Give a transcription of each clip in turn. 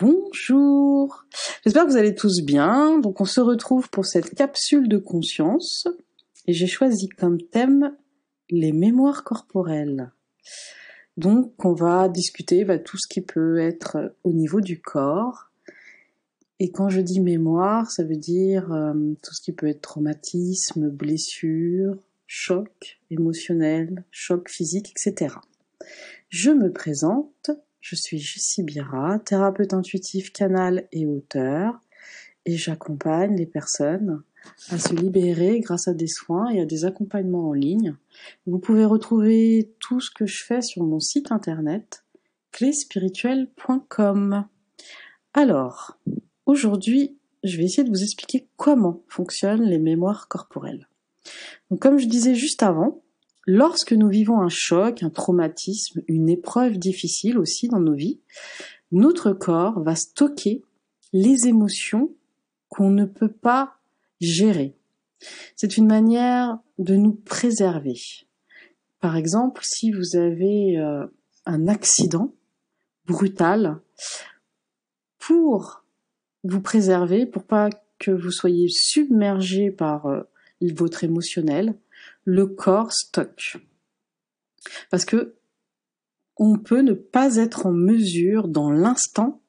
Bonjour, j'espère que vous allez tous bien. Donc on se retrouve pour cette capsule de conscience et j'ai choisi comme thème les mémoires corporelles. Donc on va discuter bah, tout ce qui peut être au niveau du corps. Et quand je dis mémoire, ça veut dire euh, tout ce qui peut être traumatisme, blessure, choc émotionnel, choc physique, etc. Je me présente, je suis Jessie Bira, thérapeute intuitif canal et auteur, et j'accompagne les personnes à se libérer grâce à des soins et à des accompagnements en ligne. Vous pouvez retrouver tout ce que je fais sur mon site internet cléspirituelle.com. Alors, aujourd'hui, je vais essayer de vous expliquer comment fonctionnent les mémoires corporelles. Donc, comme je disais juste avant, Lorsque nous vivons un choc, un traumatisme, une épreuve difficile aussi dans nos vies, notre corps va stocker les émotions qu'on ne peut pas gérer. C'est une manière de nous préserver. Par exemple, si vous avez euh, un accident brutal, pour vous préserver, pour pas que vous soyez submergé par euh, votre émotionnel, le corps stocke. Parce que on peut ne pas être en mesure dans l'instant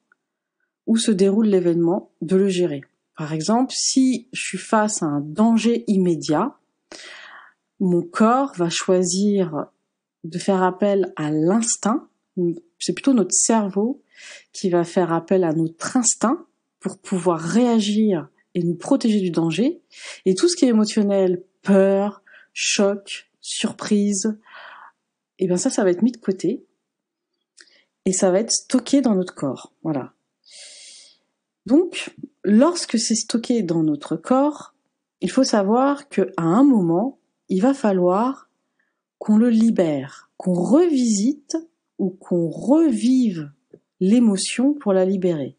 où se déroule l'événement de le gérer. Par exemple, si je suis face à un danger immédiat, mon corps va choisir de faire appel à l'instinct. C'est plutôt notre cerveau qui va faire appel à notre instinct pour pouvoir réagir et nous protéger du danger. Et tout ce qui est émotionnel, peur, choc, surprise, et eh bien ça, ça va être mis de côté et ça va être stocké dans notre corps. Voilà. Donc, lorsque c'est stocké dans notre corps, il faut savoir qu'à un moment, il va falloir qu'on le libère, qu'on revisite ou qu'on revive l'émotion pour la libérer.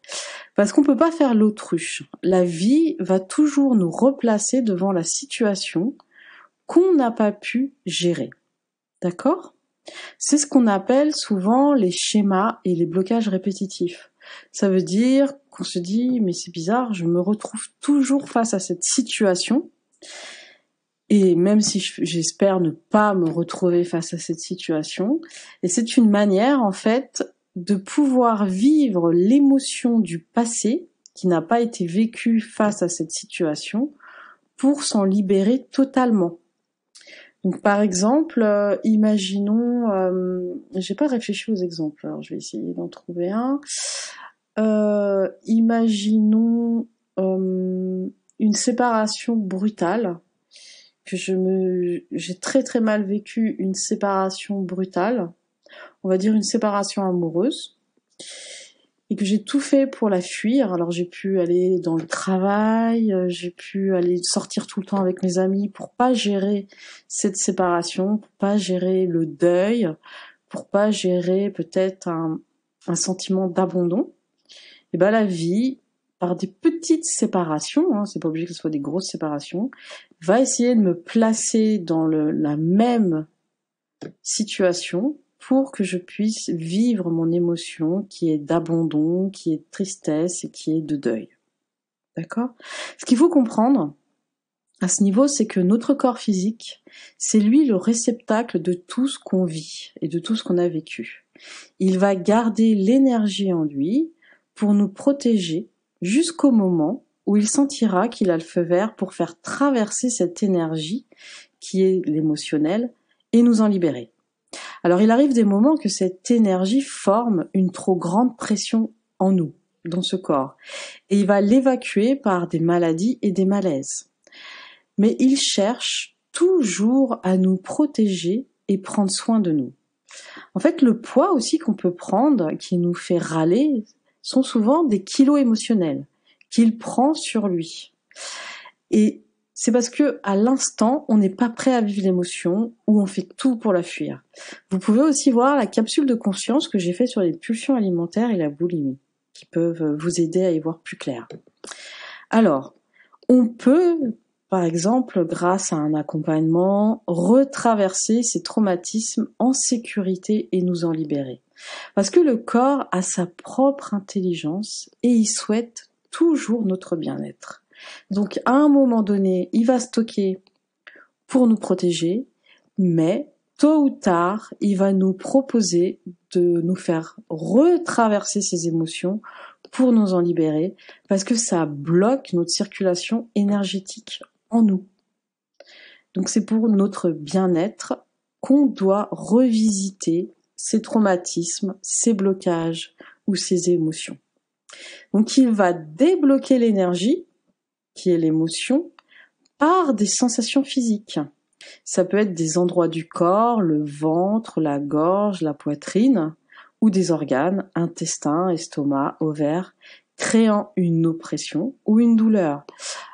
Parce qu'on peut pas faire l'autruche. La vie va toujours nous replacer devant la situation qu'on n'a pas pu gérer. D'accord? C'est ce qu'on appelle souvent les schémas et les blocages répétitifs. Ça veut dire qu'on se dit mais c'est bizarre, je me retrouve toujours face à cette situation. Et même si j'espère ne pas me retrouver face à cette situation, et c'est une manière en fait de pouvoir vivre l'émotion du passé qui n'a pas été vécue face à cette situation pour s'en libérer totalement. Donc par exemple, euh, imaginons, euh, j'ai pas réfléchi aux exemples, alors je vais essayer d'en trouver un. Euh, imaginons euh, une séparation brutale, que je me, j'ai très très mal vécu une séparation brutale, on va dire une séparation amoureuse et que j'ai tout fait pour la fuir. Alors j'ai pu aller dans le travail, euh, j'ai pu aller sortir tout le temps avec mes amis pour pas gérer cette séparation, pour pas gérer le deuil, pour pas gérer peut-être un, sentiment d'abandon. Et ben la vie, par des petites séparations, hein, c'est pas obligé que ce soit des grosses séparations, va essayer de me placer dans la même situation pour que je puisse vivre mon émotion qui est d'abandon, qui est de tristesse et qui est de deuil. D'accord? Ce qu'il faut comprendre à ce niveau, c'est que notre corps physique, c'est lui le réceptacle de tout ce qu'on vit et de tout ce qu'on a vécu. Il va garder l'énergie en lui pour nous protéger jusqu'au moment où il sentira qu'il a le feu vert pour faire traverser cette énergie qui est l'émotionnel et nous en libérer. Alors il arrive des moments que cette énergie forme une trop grande pression en nous, dans ce corps, et il va l'évacuer par des maladies et des malaises. Mais il cherche toujours à nous protéger et prendre soin de nous. En fait, le poids aussi qu'on peut prendre, qui nous fait râler, sont souvent des kilos émotionnels qu'il prend sur lui. Et c'est parce que à l'instant, on n'est pas prêt à vivre l'émotion ou on fait tout pour la fuir. Vous pouvez aussi voir la capsule de conscience que j'ai fait sur les pulsions alimentaires et la boulimie, qui peuvent vous aider à y voir plus clair. Alors, on peut, par exemple, grâce à un accompagnement, retraverser ces traumatismes en sécurité et nous en libérer. Parce que le corps a sa propre intelligence et il souhaite toujours notre bien-être. Donc à un moment donné, il va stocker pour nous protéger, mais tôt ou tard, il va nous proposer de nous faire retraverser ces émotions pour nous en libérer, parce que ça bloque notre circulation énergétique en nous. Donc c'est pour notre bien-être qu'on doit revisiter ces traumatismes, ces blocages ou ces émotions. Donc il va débloquer l'énergie, qui est l'émotion, par des sensations physiques. Ça peut être des endroits du corps, le ventre, la gorge, la poitrine, ou des organes, intestin, estomac, ovaire, créant une oppression ou une douleur.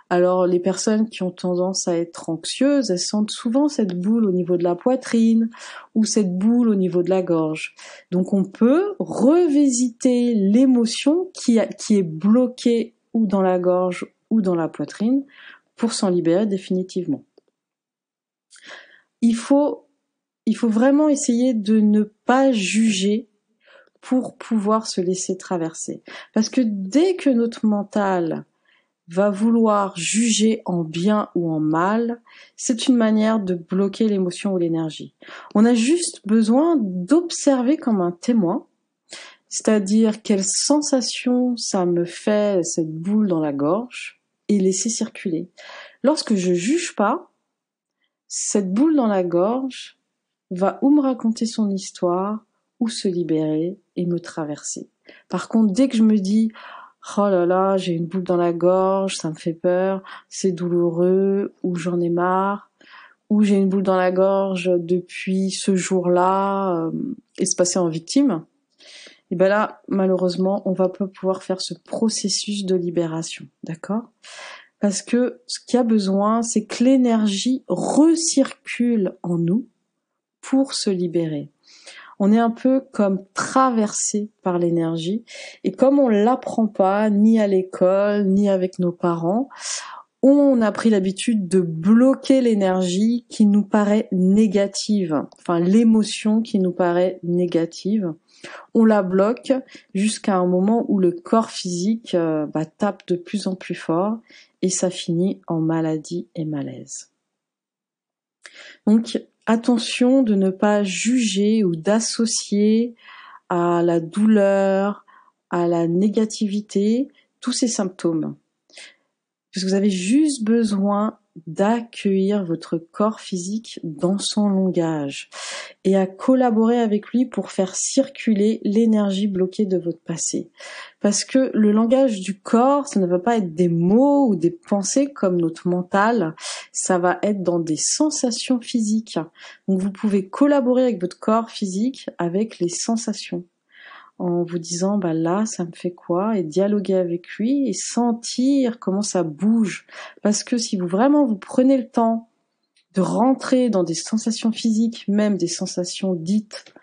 Alors les personnes qui ont tendance à être anxieuses, elles sentent souvent cette boule au niveau de la poitrine ou cette boule au niveau de la gorge. Donc on peut revisiter l'émotion qui, qui est bloquée ou dans la gorge ou dans la poitrine pour s'en libérer définitivement. Il faut, vraiment essayer de ne pas juger pour pouvoir se laisser traverser. Parce que dès que notre mental va vouloir juger en bien ou en mal, c'est une manière de bloquer l'émotion ou l'énergie. On a juste besoin d'observer comme un témoin, c'est-à-dire quelle sensation ça me fait cette boule dans la gorge et laisser circuler. Lorsque je juge pas, cette boule dans la gorge va ou me raconter son histoire ou se libérer et me traverser. Par contre, dès que je me dis oh là là, j'ai une boule dans la gorge, ça me fait peur, c'est douloureux, ou j'en ai marre, ou j'ai une boule dans la gorge depuis ce jour-là, euh, et se passer en victime, et ben là, malheureusement, on va pas pouvoir faire ce processus de libération, d'accord? Parce que ce qu'il y a besoin, c'est que l'énergie recircule en nous pour se libérer on est un peu comme traversé par l'énergie. Et comme on l'apprend pas, ni à l'école, ni avec nos parents, on a pris l'habitude de bloquer l'énergie qui nous paraît négative, enfin l'émotion qui nous paraît négative. On la bloque jusqu'à un moment où le corps physique euh, bah, tape de plus en plus fort et ça finit en maladie et malaise. Donc attention de ne pas juger ou d'associer à la douleur, à la négativité, tous ces symptômes. Parce que vous avez juste besoin d'accueillir votre corps physique dans son langage et à collaborer avec lui pour faire circuler l'énergie bloquée de votre passé. Parce que le langage du corps, ça ne va pas être des mots ou des pensées comme notre mental, ça va être dans des sensations physiques. Donc vous pouvez collaborer avec votre corps physique avec les sensations en vous disant bah là ça me fait quoi? Et dialoguer avec lui et sentir comment ça bouge. Parce que si vous vraiment vous prenez le temps de rentrer dans des sensations physiques même des sensations dites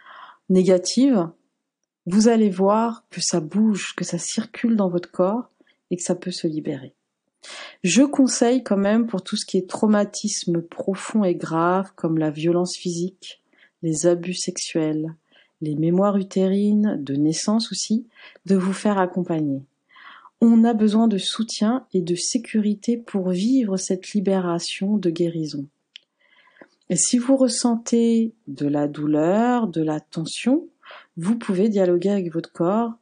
négatives vous allez voir que ça bouge que ça circule dans votre corps et que ça peut se libérer. Je conseille quand même pour tout ce qui est traumatisme profond et grave comme la violence physique les abus sexuels les mémoires utérines, de naissance aussi, de vous faire accompagner. On a besoin de soutien et de sécurité pour vivre cette libération de guérison. Et si vous ressentez de la douleur, de la tension, vous pouvez dialoguer avec votre corps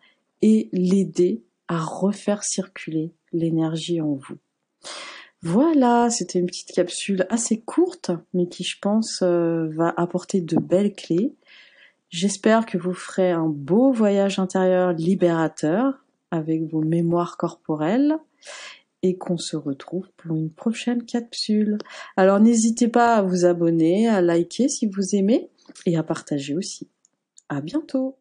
et l'aider à refaire circuler l'énergie en vous. Voilà, c'était une petite capsule assez courte, mais qui je pense euh, va apporter de belles clés. J'espère que vous ferez un beau voyage intérieur libérateur avec vos mémoires corporelles et qu'on se retrouve pour une prochaine capsule. Alors n'hésitez pas à vous abonner, à liker si vous aimez et à partager aussi. À bientôt!